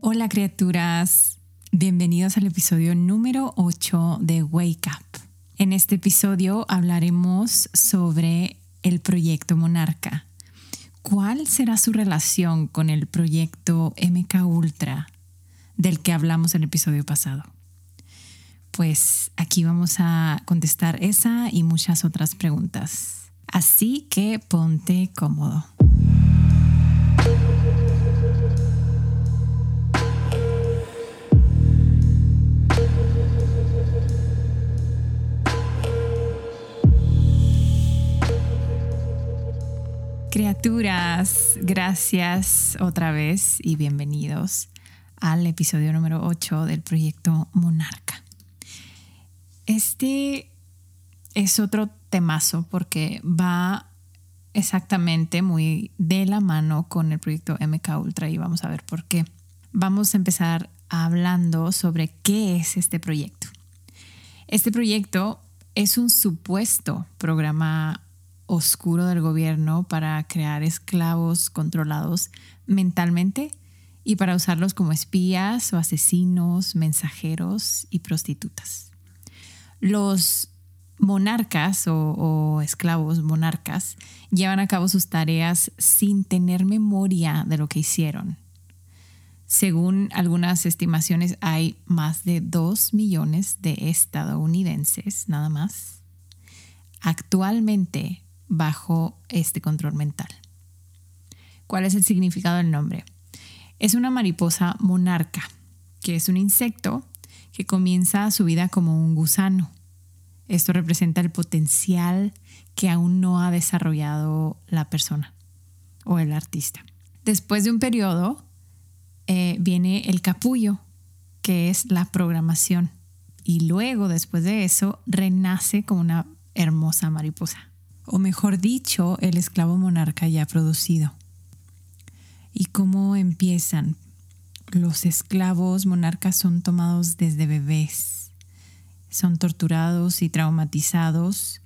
Hola criaturas, bienvenidos al episodio número 8 de Wake Up. En este episodio hablaremos sobre el proyecto Monarca. ¿Cuál será su relación con el proyecto MK Ultra del que hablamos en el episodio pasado? Pues aquí vamos a contestar esa y muchas otras preguntas. Así que ponte cómodo. Criaturas, gracias otra vez y bienvenidos al episodio número 8 del proyecto Monarca. Este es otro temazo porque va exactamente muy de la mano con el proyecto MK Ultra y vamos a ver por qué. Vamos a empezar hablando sobre qué es este proyecto. Este proyecto es un supuesto programa oscuro del gobierno para crear esclavos controlados mentalmente y para usarlos como espías o asesinos, mensajeros y prostitutas. Los monarcas o, esclavos monarcas llevan a cabo sus tareas sin tener memoria de lo que hicieron. Según algunas estimaciones, hay más de 2 millones de estadounidenses, nada más, actualmente bajo este control mental. ¿Cuál es el significado del nombre? Es una mariposa monarca, que es un insecto que comienza su vida como un gusano. Esto representa el potencial que aún no ha desarrollado la persona o el artista. Después de un periodo eh, viene el capullo, que es la programación. Y luego, después de eso, renace como una hermosa mariposa. O mejor dicho, el esclavo monarca ya producido. ¿Y cómo empiezan? Los esclavos monarcas son tomados desde bebés. Son torturados y traumatizados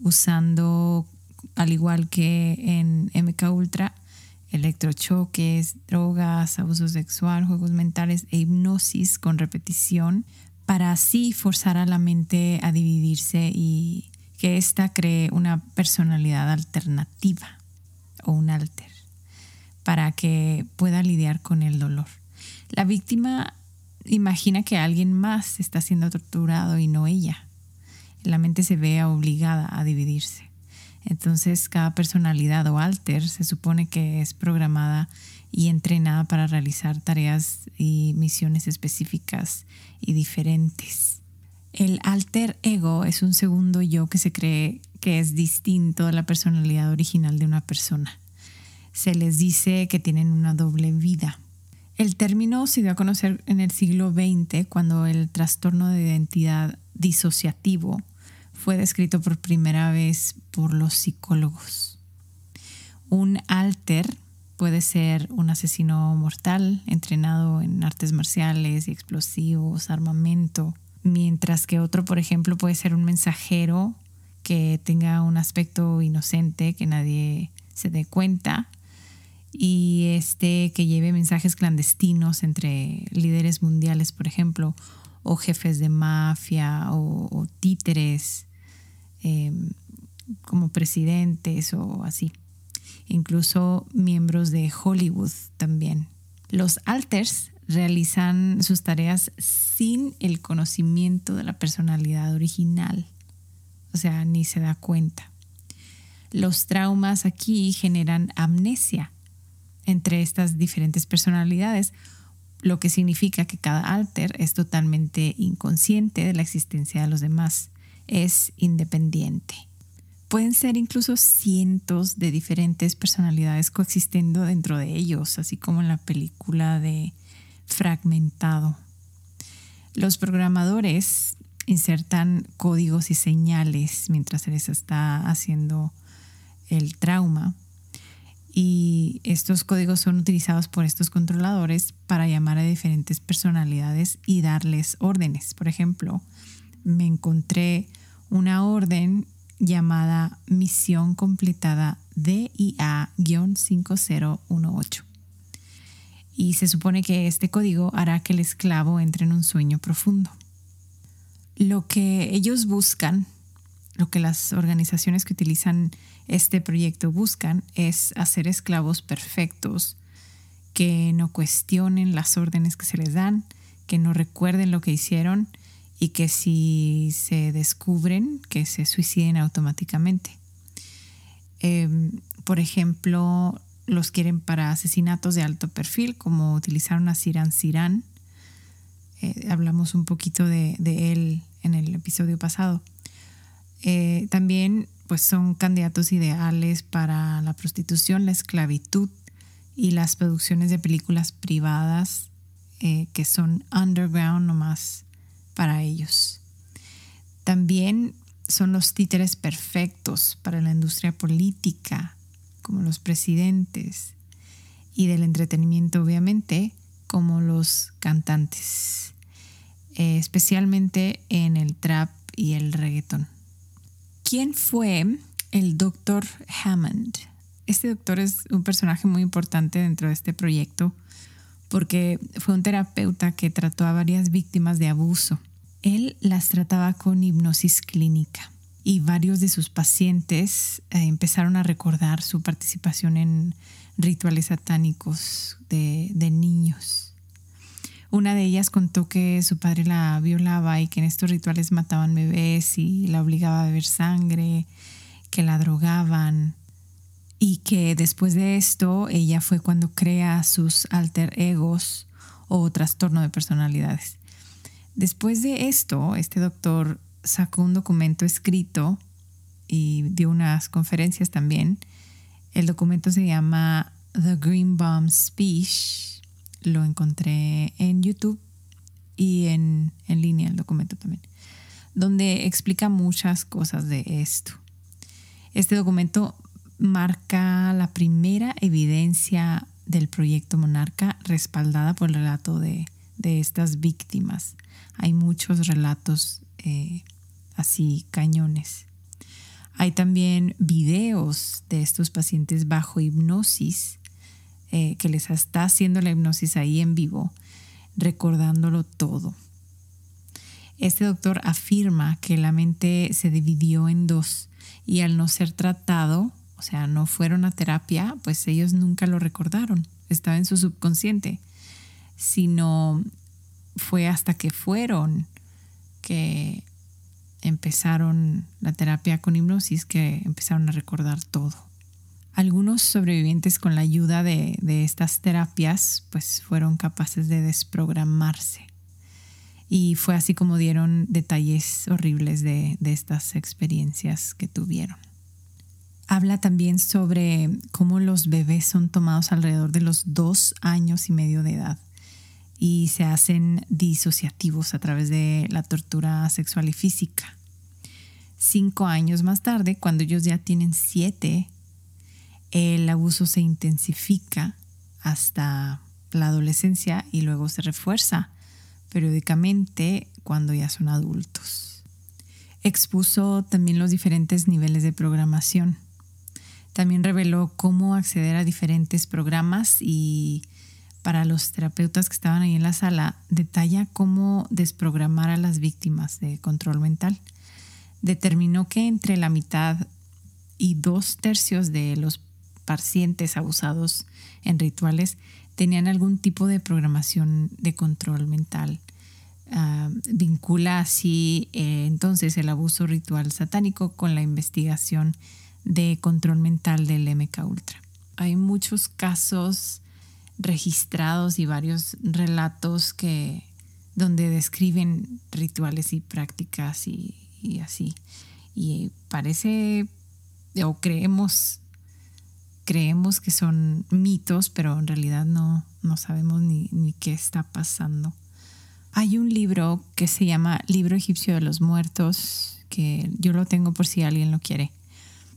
usando, al igual que en MK Ultra, electrochoques, drogas, abuso sexual, juegos mentales e hipnosis con repetición para así forzar a la mente a dividirse y que ésta cree una personalidad alternativa o un alter para que pueda lidiar con el dolor. La víctima imagina que alguien más está siendo torturado y no ella. La mente se ve obligada a dividirse. Entonces cada personalidad o alter se supone que es programada y entrenada para realizar tareas y misiones específicas y diferentes. El alter ego es un segundo yo que se cree que es distinto a la personalidad original de una persona. Se les dice que tienen una doble vida el término se dio a conocer en el siglo XX cuando el trastorno de identidad disociativo fue descrito por primera vez por los psicólogos. Un alter puede ser un asesino mortal entrenado en artes marciales y explosivos, armamento, mientras que otro, por ejemplo, puede ser un mensajero que tenga un aspecto inocente que nadie se dé cuenta y este que lleve mensajes clandestinos entre líderes mundiales, por ejemplo, o jefes de mafia o, títeres em, como presidentes o así. Incluso miembros de Hollywood también. Los alters realizan sus tareas sin el conocimiento de la personalidad original. O sea, ni se da cuenta. Los traumas aquí generan amnesia entre estas diferentes personalidades, lo que significa que cada alter es totalmente inconsciente de la existencia de los demás, es independiente. Pueden ser incluso cientos de diferentes personalidades coexistiendo dentro de ellos, así como en la película de Fragmentado. Los programadores insertan códigos y señales mientras se les está haciendo el trauma y estos códigos son utilizados por estos controladores para llamar a diferentes personalidades y darles órdenes. Por ejemplo, me encontré una orden llamada Misión Completada DIA-5018. Y se supone que este código hará que el esclavo entre en un sueño profundo. Lo que ellos buscan, lo que las organizaciones que utilizan este proyecto buscan es hacer esclavos perfectos que no cuestionen las órdenes que se les dan, que no recuerden lo que hicieron y que si se descubren, que se suiciden automáticamente. Em, por ejemplo, los quieren para asesinatos de alto perfil, como utilizaron a Siran Siran. Eh, hablamos un poquito de, él en el episodio pasado. Eh, también pues son candidatos ideales para la prostitución, la esclavitud y las producciones de películas privadas eh, que son underground nomás para ellos. También son los títeres perfectos para la industria política, como los presidentes, y del entretenimiento, obviamente, como los cantantes, eh, especialmente en el trap y el reggaeton. ¿Quién fue el doctor Hammond? Este doctor es un personaje muy importante dentro de este proyecto porque fue un terapeuta que trató a varias víctimas de abuso. Él las trataba con hipnosis clínica y varios de sus pacientes eh, empezaron a recordar su participación en rituales satánicos de, de niños. Una de ellas contó que su padre la violaba y que en estos rituales mataban bebés y la obligaba a beber sangre, que la drogaban, y que después de esto ella fue cuando crea sus alter egos o trastorno de personalidades. Después de esto, este doctor sacó un documento escrito y dio unas conferencias también. El documento se llama The Green Bomb Speech. Lo encontré en YouTube y en, en línea el documento también, donde explica muchas cosas de esto. Este documento marca la primera evidencia del proyecto Monarca respaldada por el relato de, estas víctimas. Hay muchos relatos eh, así cañones. Hay también videos de estos pacientes bajo hipnosis eh, que les está haciendo la hipnosis ahí en vivo, recordándolo todo. Este doctor afirma que la mente se dividió en dos y al no ser tratado o sea, no fueron a terapia, pues ellos nunca lo recordaron, estaba en su subconsciente, sino fue hasta que fueron que empezaron la terapia con hipnosis que empezaron a recordar todo. Algunos sobrevivientes con la ayuda de, estas terapias pues fueron capaces de desprogramarse. Y fue así como dieron detalles horribles de estas experiencias que tuvieron. Habla también sobre cómo los bebés son tomados alrededor de los dos años y medio de edad y se hacen disociativos a través de la tortura sexual y física. Cinco años más tarde, cuando ellos ya tienen siete, el abuso se intensifica hasta la adolescencia y luego se refuerza periódicamente cuando ya son adultos. Expuso también los diferentes niveles de programación también reveló cómo acceder a diferentes programas y para los terapeutas que estaban ahí en la sala, detalla cómo desprogramar a las víctimas de control mental. Determinó que entre la mitad y dos tercios de los pacientes abusados en rituales tenían algún tipo de programación de control mental. Ah, vincula así eh, entonces el abuso ritual satánico con la investigación de control mental del MK Ultra. Hay muchos casos registrados y varios relatos que donde describen rituales y prácticas y, así. Y parece o creemos creemos que son mitos, pero en realidad no, no sabemos ni, ni qué está pasando. Hay un libro que se llama Libro Egipcio de los Muertos, que yo lo tengo por si alguien lo quiere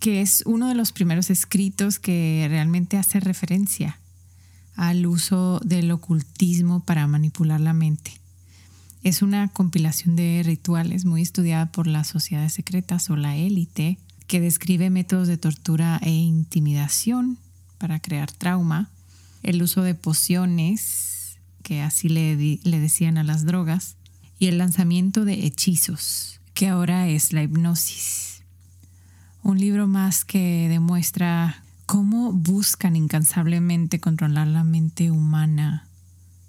que es uno de los primeros escritos que realmente hace referencia al uso del ocultismo para manipular la mente. Es una compilación de rituales muy estudiada por las sociedades secretas o la élite, que describe métodos de tortura e intimidación para crear trauma el uso de pociones, que así le, le decían a las drogas, y el lanzamiento de hechizos, que ahora es la hipnosis. Un libro más que demuestra cómo buscan incansablemente controlar la mente humana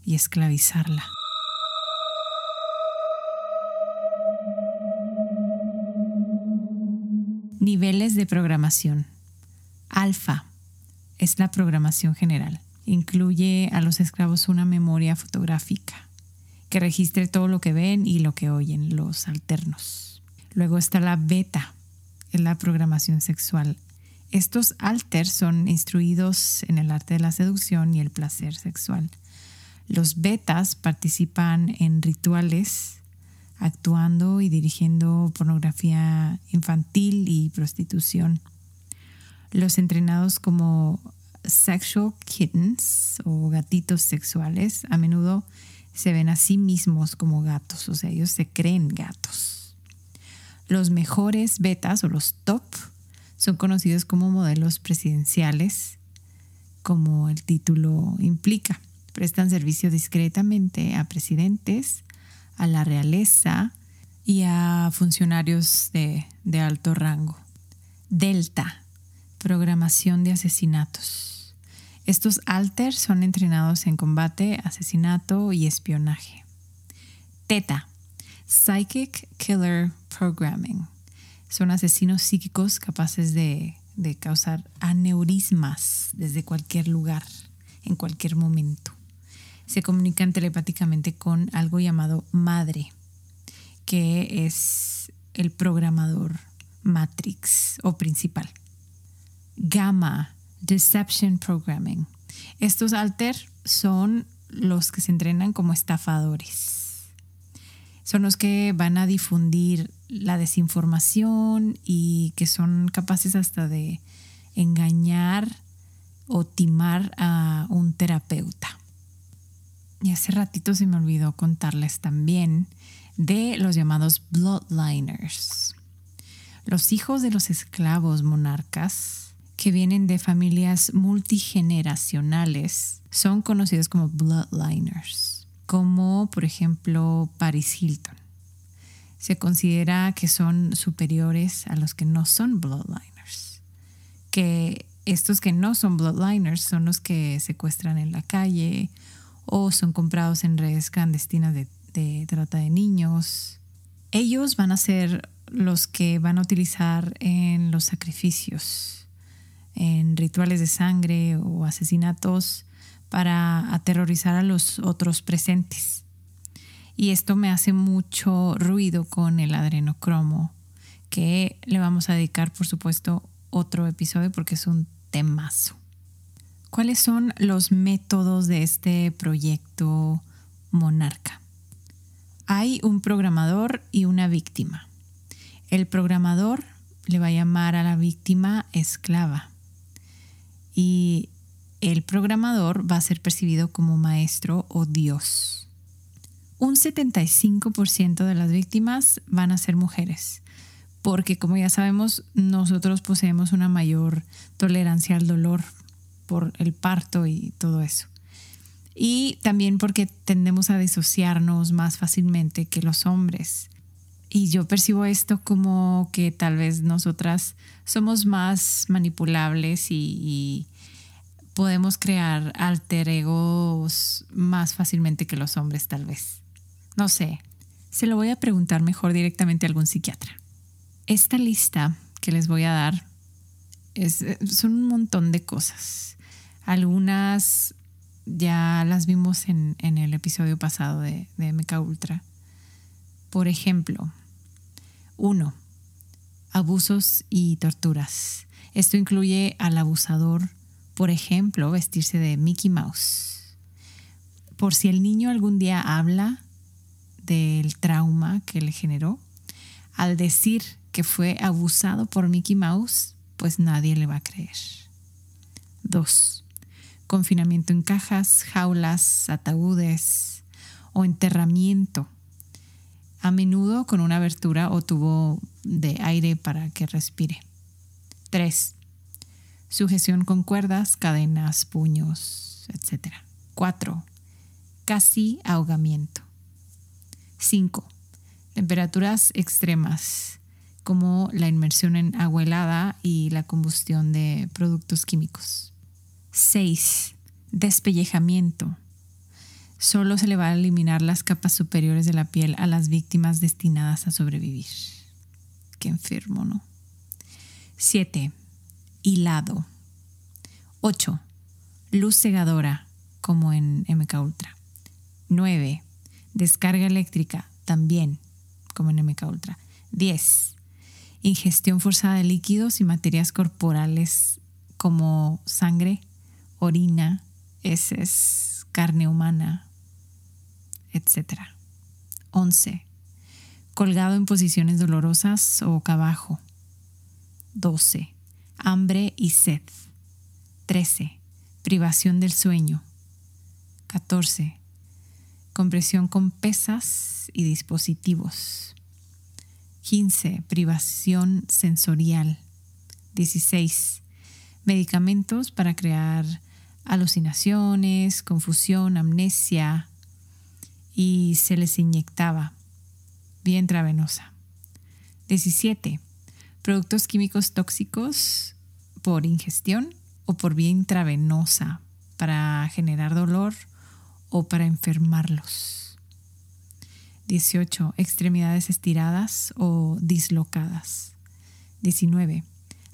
y esclavizarla. Niveles de programación. Alfa es la programación general. Incluye a los esclavos una memoria fotográfica que registre todo lo que ven y lo que oyen, los alternos. Luego está la beta, es la programación sexual. Estos alters son instruidos en el arte de la seducción y el placer sexual. Los betas participan en rituales actuando y dirigiendo pornografía infantil y prostitución. Los entrenados como sexual kittens o gatitos sexuales a menudo se ven a sí mismos como gatos, o sea, ellos se creen gatos. Los mejores betas o los top son conocidos como modelos presidenciales, como el título implica. Prestan servicio discretamente a presidentes, a la realeza y a funcionarios de, alto rango. Delta, programación de asesinatos. Estos alters son entrenados en combate, asesinato y espionaje. Teta, Psychic Killer Programming. Son asesinos psíquicos capaces de, de causar aneurismas desde cualquier lugar, en cualquier momento se comunican telepáticamente con algo llamado madre, que es el programador Matrix o principal. Gamma, Deception Programming. Estos alter son los que se entrenan como estafadores. Son los que van a difundir la desinformación y que son capaces hasta de engañar o timar a un terapeuta. Y hace ratito se me olvidó contarles también de los llamados bloodliners. Los hijos de los esclavos monarcas que vienen de familias multigeneracionales son conocidos como bloodliners, como por ejemplo Paris Hilton. Se considera que son superiores a los que no son bloodliners, que estos que no son bloodliners son los que secuestran en la calle o son comprados en redes clandestinas de, trata de niños. Ellos van a ser los que van a utilizar en los sacrificios, en rituales de sangre o asesinatos para aterrorizar a los otros presentes. Y esto me hace mucho ruido con el adrenocromo, que le vamos a dedicar, por supuesto, otro episodio porque es un temazo. ¿Cuáles son los métodos de este proyecto Monarca? Hay un programador y una víctima. El programador le va a llamar a la víctima esclava y el programador va a ser percibido como maestro o Dios. Un 75% de las víctimas van a ser mujeres, porque como ya sabemos, nosotros poseemos una mayor tolerancia al dolor por el parto y todo eso. Y también porque tendemos a disociarnos más fácilmente que los hombres. Y yo percibo esto como que tal vez nosotras somos más manipulables y, podemos crear alter egos más fácilmente que los hombres tal vez. No sé, se lo voy a preguntar mejor directamente a algún psiquiatra. Esta lista que les voy a dar es, son un montón de cosas. Algunas ya las vimos en, el episodio pasado de, de Ultra. Por ejemplo, uno, abusos y torturas. Esto incluye al abusador, por ejemplo, vestirse de Mickey Mouse. Por si el niño algún día habla del trauma que le generó, al decir que fue abusado por Mickey Mouse, pues nadie le va a creer. Dos, confinamiento en cajas, jaulas, ataúdes o enterramiento, a menudo con una abertura o tubo de aire para que respire. 3. Sujeción con cuerdas, cadenas, puños, etc. 4. Casi ahogamiento. 5. Temperaturas extremas, como la inmersión en agua helada y la combustión de productos químicos. 6. Despellejamiento. Solo se le va a eliminar las capas superiores de la piel a las víctimas destinadas a sobrevivir. Qué enfermo, ¿no? 7 hilado. 8. Luz cegadora, como en MK Ultra. 9. Descarga eléctrica, también, como en MK Ultra. 10. Ingestión forzada de líquidos y materias corporales como sangre, orina, heces, carne humana, etc. 11. Colgado en posiciones dolorosas o boca abajo. 12 hambre y sed. 13. Privación del sueño. 14. Compresión con pesas y dispositivos. 15. Privación sensorial. 16. Medicamentos para crear alucinaciones, confusión, amnesia y se les inyectaba vía intravenosa. 17 productos químicos tóxicos por ingestión o por vía intravenosa para generar dolor o para enfermarlos. 18. Extremidades estiradas o dislocadas. 19.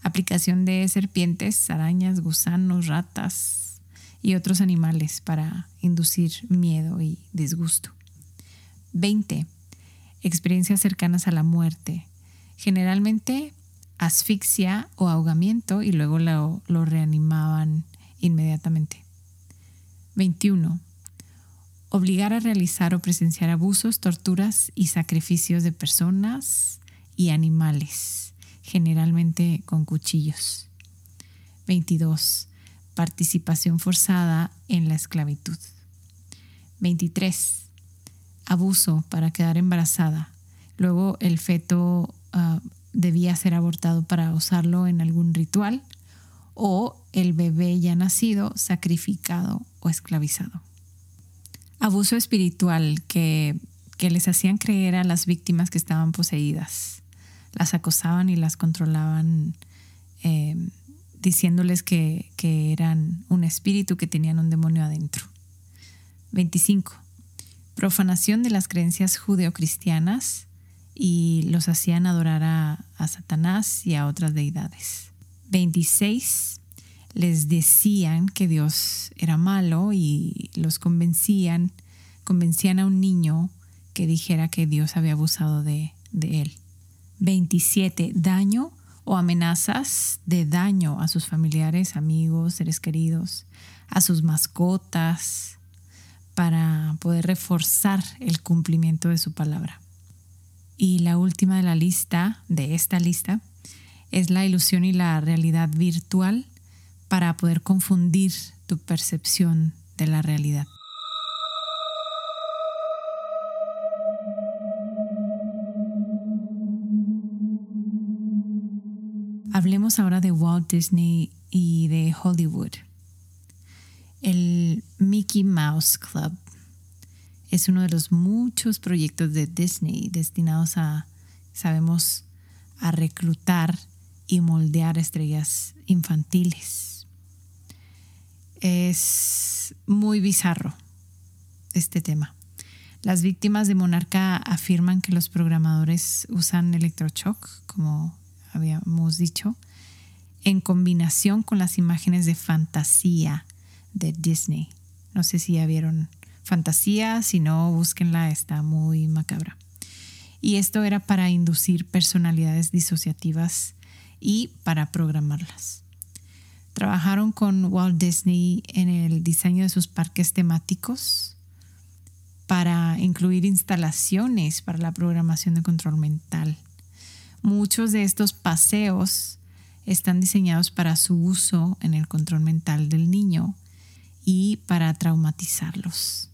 Aplicación de serpientes, arañas, gusanos, ratas y otros animales para inducir miedo y disgusto. 20. Experiencias cercanas a la muerte, generalmente asfixia o ahogamiento y luego lo, reanimaban inmediatamente. 21. Obligar a realizar o presenciar abusos, torturas y sacrificios de personas y animales, generalmente con cuchillos. 22. Participación forzada en la esclavitud. 23. Abuso para quedar embarazada. Luego el feto ah, debía ser abortado para usarlo en algún ritual o el bebé ya nacido sacrificado o esclavizado. Abuso espiritual que, les hacían creer a las víctimas que estaban poseídas. Las acosaban y las controlaban eh, diciéndoles que, que eran un espíritu, que tenían un demonio adentro. 25. Profanación de las creencias judeocristianas y los hacían adorar a, Satanás y a otras deidades. 26. Les decían que Dios era malo y los convencían, convencían a un niño que dijera que Dios había abusado de, él. 27. Daño o amenazas de daño a sus familiares, amigos, seres queridos, a sus mascotas, para poder reforzar el cumplimiento de su palabra. Y la última de la lista, de esta lista, es la ilusión y la realidad virtual para poder confundir tu percepción de la realidad. Hablemos ahora de Walt Disney y de Hollywood. El Mickey Mouse Club es uno de los muchos proyectos de Disney destinados a, sabemos, a reclutar y moldear estrellas infantiles. Es muy bizarro este tema. Las víctimas de Monarca afirman que los programadores usan electroshock, como habíamos dicho, en combinación con las imágenes de fantasía de Disney. No sé si ya vieron fantasía, si no, búsquenla, está muy macabra. Y esto era para inducir personalidades disociativas y para programarlas. Trabajaron con Walt Disney en el diseño de sus parques temáticos para incluir instalaciones para la programación de control mental. Muchos de estos paseos están diseñados para su uso en el control mental del niño y para traumatizarlos.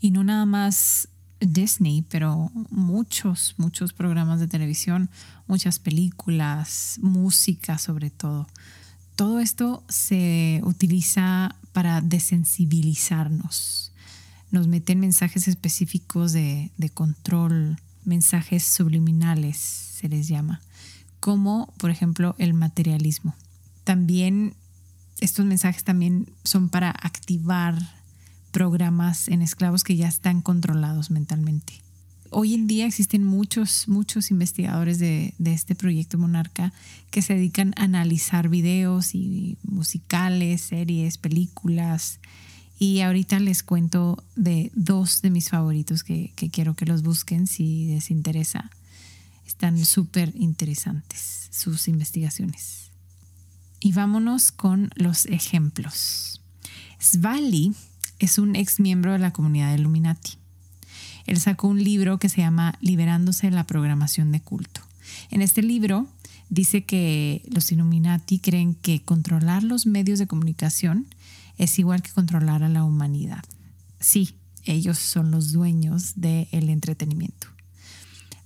Y no nada más Disney, pero muchos, muchos programas de televisión, muchas películas, música sobre todo. Todo esto se utiliza para desensibilizarnos. Nos meten mensajes específicos de, control, mensajes subliminales se les llama, como por ejemplo el materialismo. También estos mensajes también son para activar programas en esclavos que ya están controlados mentalmente. Hoy en día existen muchos, muchos investigadores de, este proyecto Monarca que se dedican a analizar videos y musicales, series, películas. Y ahorita les cuento de dos de mis favoritos que, quiero que los busquen si les interesa. Están súper interesantes sus investigaciones. Y vámonos con los ejemplos. Svali es un ex miembro de la comunidad de Illuminati. Él sacó un libro que se llama Liberándose de la programación de culto. En este libro dice que los Illuminati creen que controlar los medios de comunicación es igual que controlar a la humanidad. Sí, ellos son los dueños del entretenimiento.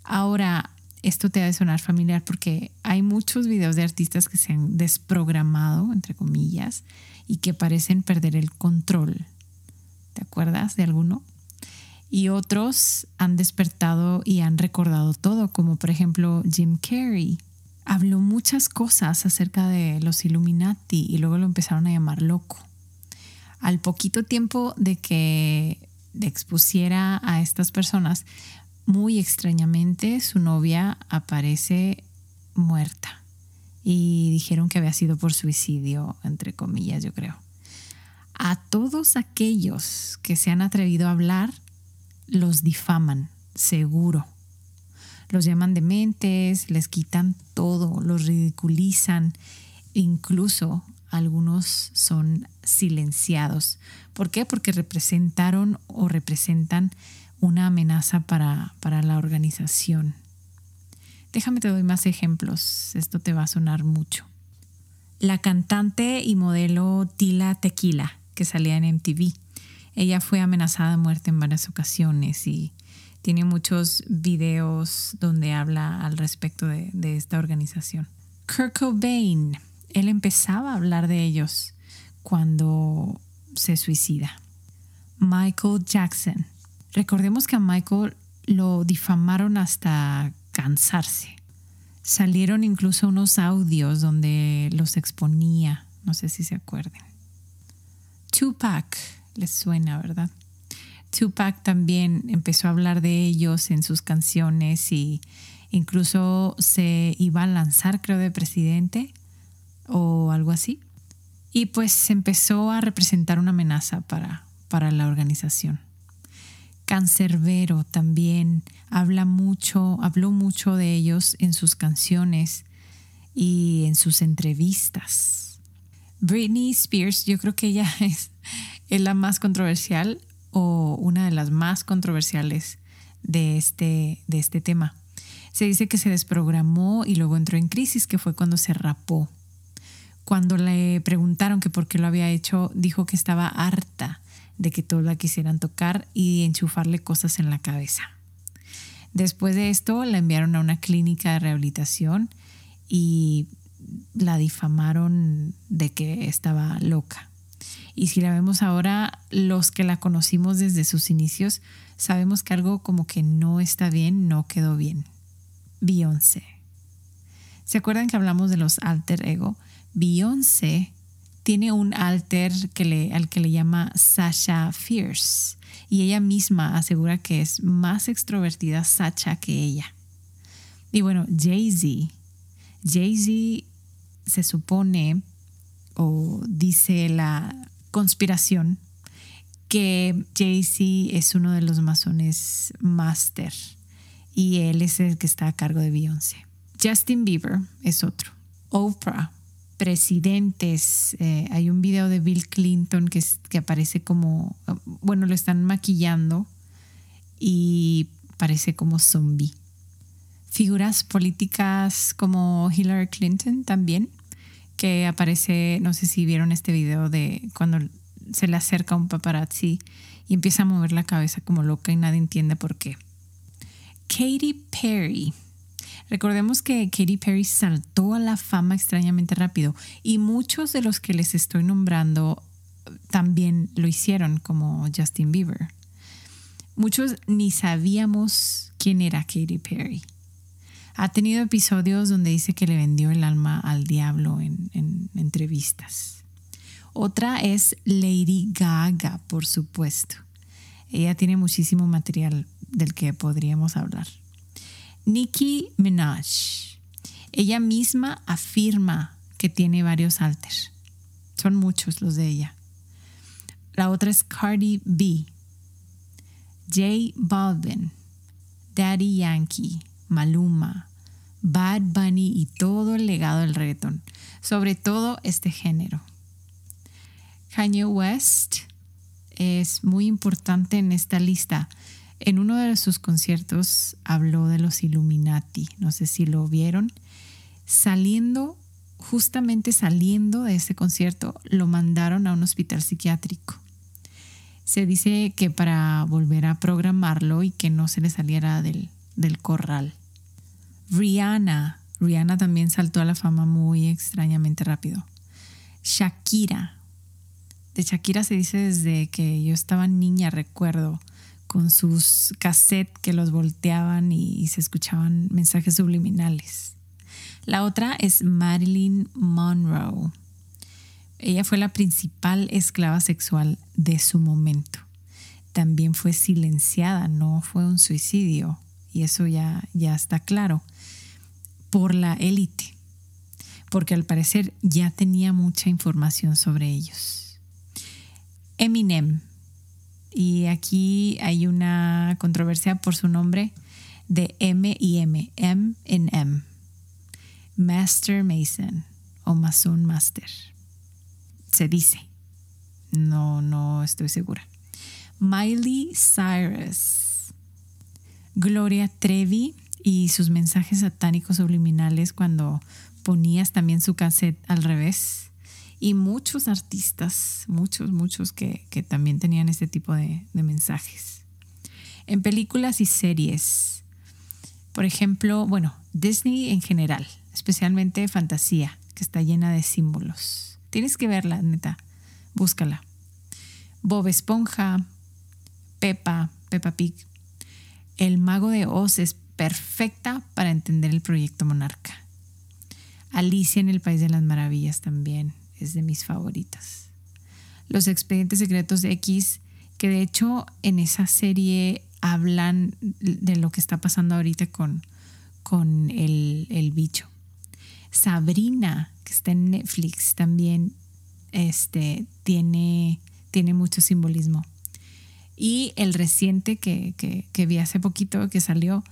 Ahora, esto te ha de sonar familiar porque hay muchos videos de artistas que se han desprogramado, entre comillas, y que parecen perder el control. ¿Te acuerdas de alguno? Y otros han despertado y han recordado todo, como por ejemplo Jim Carrey. Habló muchas cosas acerca de los Illuminati y luego lo empezaron a llamar loco. Al poquito tiempo de que expusiera a estas personas, muy extrañamente su novia aparece muerta y dijeron que había sido por suicidio, entre comillas, yo creo. A todos aquellos que se han atrevido a hablar, los difaman, seguro. Los llaman dementes, les quitan todo, los ridiculizan, incluso algunos son silenciados. ¿Por qué? Porque representaron o representan una amenaza para, para la organización. Déjame te doy más ejemplos, esto te va a sonar mucho. La cantante y modelo Tila Tequila, que salía en MTV, ella fue amenazada de muerte en varias ocasiones y tiene muchos videos donde habla al respecto de, esta organización. Kurt Cobain, él empezaba a hablar de ellos cuando se suicida. Michael Jackson, Recordemos que a Michael lo difamaron hasta cansarse. Salieron incluso unos audios donde los exponía, no sé si se acuerden. Tupac, les suena, ¿verdad? Tupac también empezó a hablar de ellos en sus canciones y incluso se iba a lanzar, creo, de presidente o algo así. Y pues empezó a representar una amenaza para, para la organización. Cancerbero también habla mucho, habló mucho de ellos en sus canciones y en sus entrevistas. Britney Spears, yo creo que ella es, es la más controversial o una de las más controversiales de este, de este tema. Se dice que se desprogramó y luego entró en crisis, que fue cuando se rapó. Cuando le preguntaron que por qué lo había hecho, dijo que estaba harta de que todos la quisieran tocar y enchufarle cosas en la cabeza. Después de esto la enviaron a una clínica de rehabilitación y la difamaron de que estaba loca. Y si la vemos ahora, los que la conocimos desde sus inicios, sabemos que algo como que no está bien, no quedó bien. Beyoncé. ¿Se acuerdan que hablamos de los alter ego? Beyoncé tiene un alter que le, al que le llama Sasha Fierce y ella misma asegura que es más extrovertida Sacha que ella. Y bueno, Jay-Z. Jay-Z se supone o dice la conspiración que Jay-Z es uno de los masones master y él es el que está a cargo de Beyoncé. Justin Bieber es otro. Oprah presidentes. Eh, hay un video de Bill Clinton que, que aparece como, bueno, lo están maquillando y parece como zombie. Figuras políticas como Hillary Clinton también, que aparece, no sé si vieron este video de cuando se le acerca un paparazzi y empieza a mover la cabeza como loca y nadie entiende por qué. Katy Perry Recordemos que Katy Perry saltó a la fama extrañamente rápido y muchos de los que les estoy nombrando también lo hicieron, como Justin Bieber. Muchos ni sabíamos quién era Katy Perry. Ha tenido episodios donde dice que le vendió el alma al diablo en, en entrevistas. Otra es Lady Gaga, por supuesto. Ella tiene muchísimo material del que podríamos hablar. Nicki Minaj. Ella misma afirma que tiene varios alters. Son muchos los de ella. La otra es Cardi B. J Balvin. Daddy Yankee. Maluma. Bad Bunny y todo el legado del reggaeton. Sobre todo este género. Kanye West es muy importante en esta lista en uno de sus conciertos habló de los Illuminati, no sé si lo vieron. Saliendo, justamente saliendo de ese concierto, lo mandaron a un hospital psiquiátrico. Se dice que para volver a programarlo y que no se le saliera del, del corral. Rihanna, Rihanna también saltó a la fama muy extrañamente rápido. Shakira, de Shakira se dice desde que yo estaba niña, recuerdo con sus cassettes que los volteaban y, se escuchaban mensajes subliminales. La otra es Marilyn Monroe. Ella fue la principal esclava sexual de su momento. También fue silenciada, no fue un suicidio, y eso ya, ya está claro, por la élite, porque al parecer ya tenía mucha información sobre ellos. Eminem y aquí hay una controversia por su nombre de M y M, M en M. Master Mason o Mason Master. Se dice. No, no estoy segura. Miley Cyrus. Gloria Trevi y sus mensajes satánicos subliminales cuando ponías también su cassette al revés y muchos artistas, muchos, muchos que, también tenían este tipo de, de mensajes. En películas y series, por ejemplo, bueno, Disney en general, especialmente fantasía, que está llena de símbolos. Tienes que verla, neta, búscala. Bob Esponja, Peppa, Peppa Pig. El mago de Oz es perfecta para entender el proyecto Monarca. Alicia en el País de las Maravillas también es de mis favoritas. Los expedientes secretos de X, que de hecho en esa serie hablan de lo que está pasando ahorita con, con el, el bicho. Sabrina, que está en Netflix, también este, tiene, tiene mucho simbolismo. Y el reciente que, que, que vi hace poquito, que salió,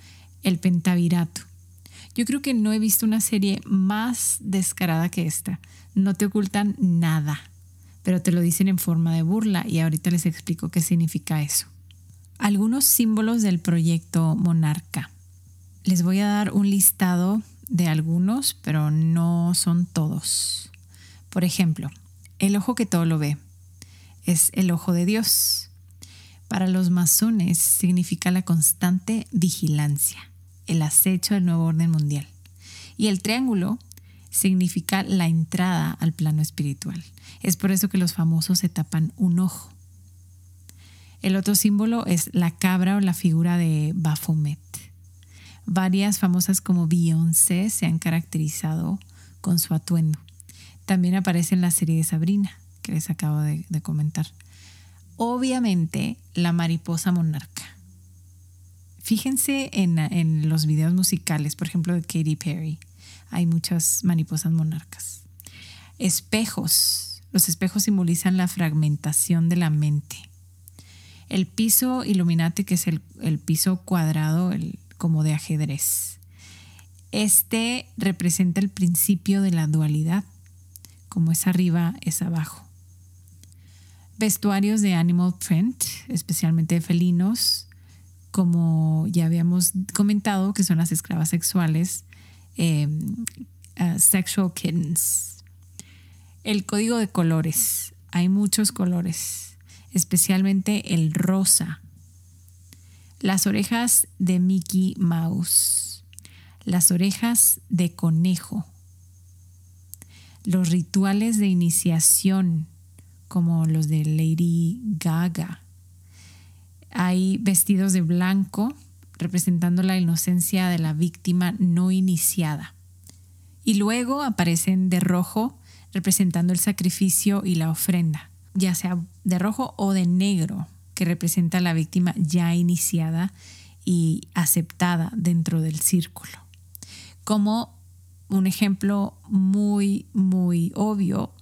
el pentavirato. Yo creo que no he visto una serie más descarada que esta. No te ocultan nada, pero te lo dicen en forma de burla y ahorita les explico qué significa eso. Algunos símbolos del proyecto Monarca. Les voy a dar un listado de algunos, pero no son todos. Por ejemplo, el ojo que todo lo ve es el ojo de Dios. Para los masones significa la constante vigilancia el acecho del nuevo orden mundial. Y el triángulo significa la entrada al plano espiritual. Es por eso que los famosos se tapan un ojo. El otro símbolo es la cabra o la figura de Baphomet. Varias famosas como Beyoncé se han caracterizado con su atuendo. También aparece en la serie de Sabrina, que les acabo de, de comentar. Obviamente, la mariposa monarca Fíjense en, los videos musicales, por ejemplo, de Katy Perry. Hay muchas mariposas monarcas. Espejos. Los espejos simbolizan la fragmentación de la mente. El piso Illuminati, que es el, piso cuadrado, el, como de ajedrez. Este representa el principio de la dualidad. Como es arriba, es abajo. Vestuarios de animal print, especialmente de felinos, como ya habíamos comentado, que son las esclavas sexuales, em, uh, sexual kittens. El código de colores. Hay muchos colores, especialmente el rosa. Las orejas de Mickey Mouse. las orejas de conejo, los rituales de iniciación como los de Lady Gaga. Hay vestidos de blanco representando la inocencia de la víctima no iniciada. Y luego aparecen de rojo representando el sacrificio y la ofrenda, ya sea de rojo o de negro, que representa a la víctima ya iniciada y aceptada dentro del círculo. Como un ejemplo muy, muy obvio,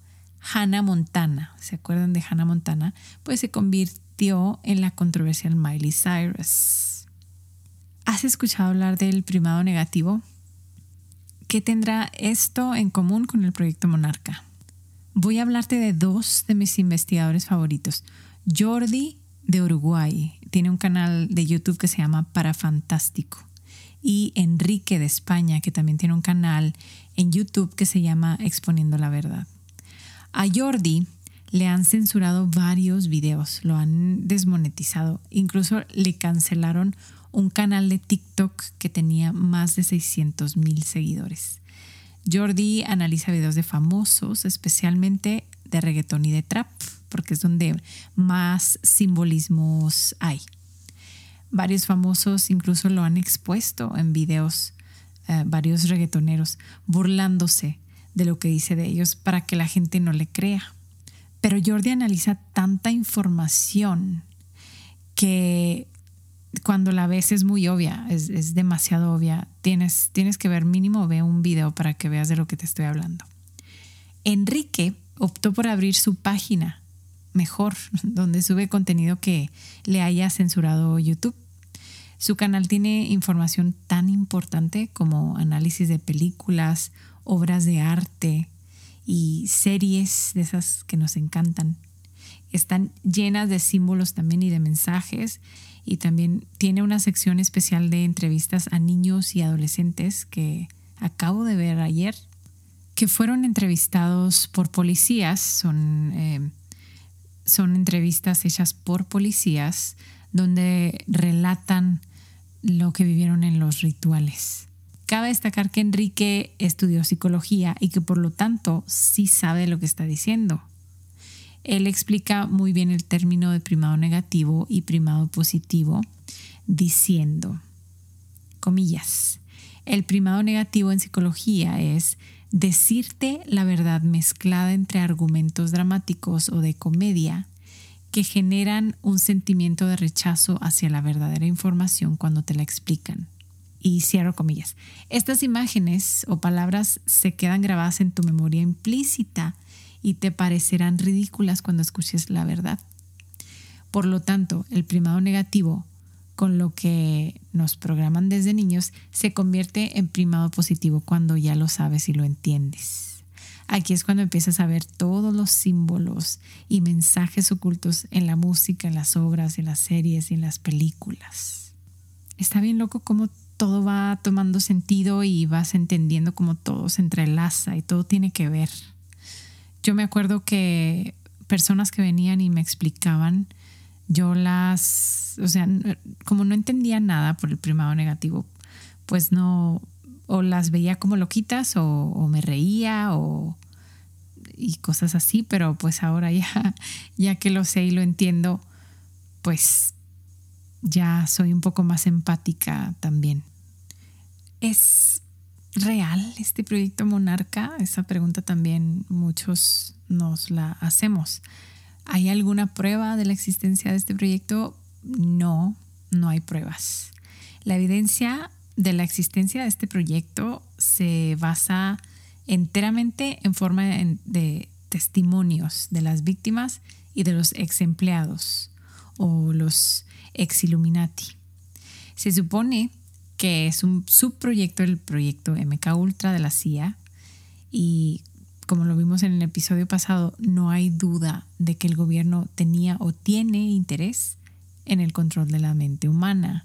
Hannah Montana, ¿se acuerdan de Hannah Montana? Pues se convirtió en la controversial Miley Cyrus. ¿Has escuchado hablar del primado negativo? ¿Qué tendrá esto en común con el proyecto Monarca? Voy a hablarte de dos de mis investigadores favoritos. Jordi de Uruguay tiene un canal de YouTube que se llama Parafantástico. Y Enrique de España, que también tiene un canal en YouTube que se llama Exponiendo la Verdad. A Jordi le han censurado varios videos, lo han desmonetizado, incluso le cancelaron un canal de TikTok que tenía más de 600 mil seguidores. Jordi analiza videos de famosos, especialmente de reggaetón y de trap, porque es donde más simbolismos hay. Varios famosos incluso lo han expuesto en videos, eh, varios reggaetoneros, burlándose de lo que dice de ellos para que la gente no le crea. Pero Jordi analiza tanta información que cuando la ves es muy obvia, es, demasiado obvia. Tienes, tienes que ver mínimo, ve un video para que veas de lo que te estoy hablando. Enrique optó por abrir su página mejor, donde sube contenido que le haya censurado YouTube. Su canal tiene información tan importante como análisis de películas, obras de arte y series de esas que nos encantan. Están llenas de símbolos también y de mensajes y también tiene una sección especial de entrevistas a niños y adolescentes que acabo de ver ayer, que fueron entrevistados por policías, son, eh, son entrevistas hechas por policías donde relatan lo que vivieron en los rituales. Cabe destacar que Enrique estudió psicología y que por lo tanto sí sabe lo que está diciendo. Él explica muy bien el término de primado negativo y primado positivo diciendo, comillas, el primado negativo en psicología es decirte la verdad mezclada entre argumentos dramáticos o de comedia que generan un sentimiento de rechazo hacia la verdadera información cuando te la explican. Y cierro comillas. Estas imágenes o palabras se quedan grabadas en tu memoria implícita y te parecerán ridículas cuando escuches la verdad. Por lo tanto, el primado negativo, con lo que nos programan desde niños, se convierte en primado positivo cuando ya lo sabes y lo entiendes. Aquí es cuando empiezas a ver todos los símbolos y mensajes ocultos en la música, en las obras, en las series y en las películas. Está bien loco cómo todo va tomando sentido y vas entendiendo cómo todo se entrelaza y todo tiene que ver yo me acuerdo que personas que venían y me explicaban, yo las, o sea, como no entendía nada por el primado negativo, pues no, o las veía como loquitas o, me reía o y cosas así, pero pues ahora ya, ya que lo sé y lo entiendo, pues ya soy un poco más empática también. Es real este proyecto Monarca? Esa pregunta también muchos nos la hacemos. ¿Hay alguna prueba de la existencia de este proyecto? No, no hay pruebas. La evidencia de la existencia de este proyecto se basa enteramente en forma de testimonios de las víctimas y de los ex empleados o los ex Illuminati. Se supone que es un subproyecto del proyecto MK Ultra de la CIA y como lo vimos en el episodio pasado, no hay duda de que el gobierno tenía o tiene interés en el control de la mente humana,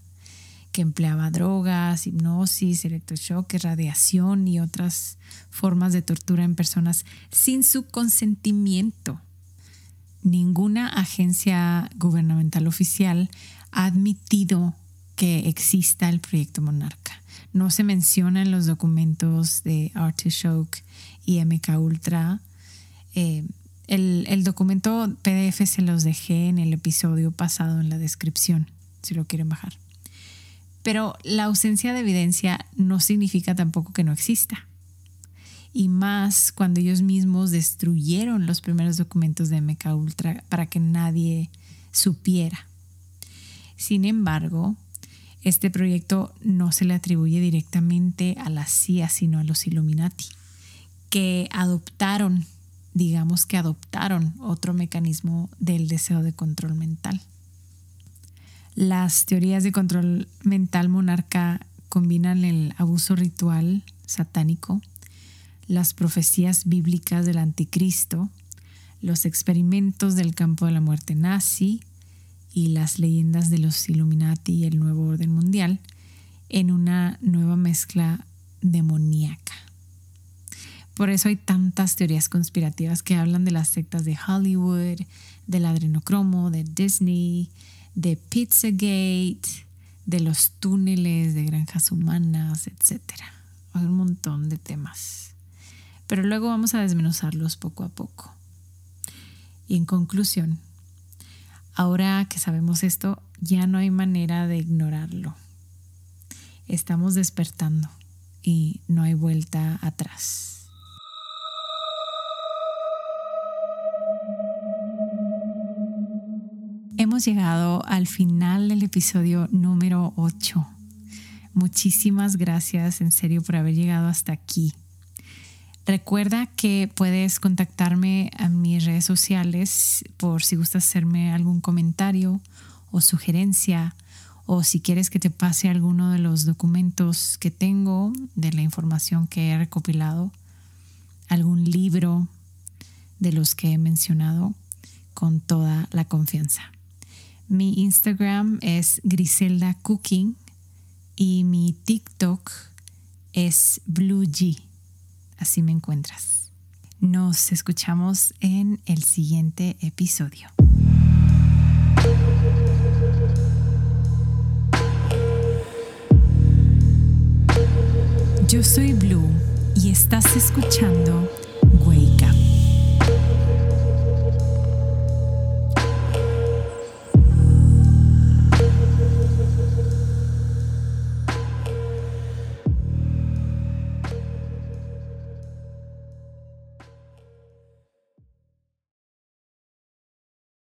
que empleaba drogas, hipnosis, electroshock, radiación y otras formas de tortura en personas sin su consentimiento. Ninguna agencia gubernamental oficial ha admitido que exista el proyecto Monarca. no se menciona en los documentos de Artichoke y MK Ultra. Eh, el, el, documento PDF se los dejé en el episodio pasado en la descripción, si lo quieren bajar. Pero la ausencia de evidencia no significa tampoco que no exista. Y más cuando ellos mismos destruyeron los primeros documentos de MK Ultra para que nadie supiera. Sin embargo, este proyecto no se le atribuye directamente a la CIA, sino a los Illuminati, que adoptaron, digamos que adoptaron otro mecanismo del deseo de control mental. Las teorías de control mental monarca combinan el abuso ritual satánico, las profecías bíblicas del anticristo, los experimentos del campo de la muerte nazi, y las leyendas de los Illuminati y el nuevo orden mundial en una nueva mezcla demoníaca. Por eso hay tantas teorías conspirativas que hablan de las sectas de Hollywood, del adrenocromo, de Disney, de Pizzagate, de los túneles de granjas humanas, etc. Hay un montón de temas. Pero luego vamos a desmenuzarlos poco a poco. Y en conclusión, Ahora que sabemos esto, ya no hay manera de ignorarlo. Estamos despertando y no hay vuelta atrás. Hemos llegado al final del episodio número 8. Muchísimas gracias en serio por haber llegado hasta aquí. Recuerda que puedes contactarme a mis redes sociales por si gustas hacerme algún comentario o sugerencia o si quieres que te pase alguno de los documentos que tengo, de la información que he recopilado, algún libro de los que he mencionado con toda la confianza. Mi Instagram es Griselda Cooking y mi TikTok es Blue. Así me encuentras. Nos escuchamos en el siguiente episodio. Yo soy Blue y estás escuchando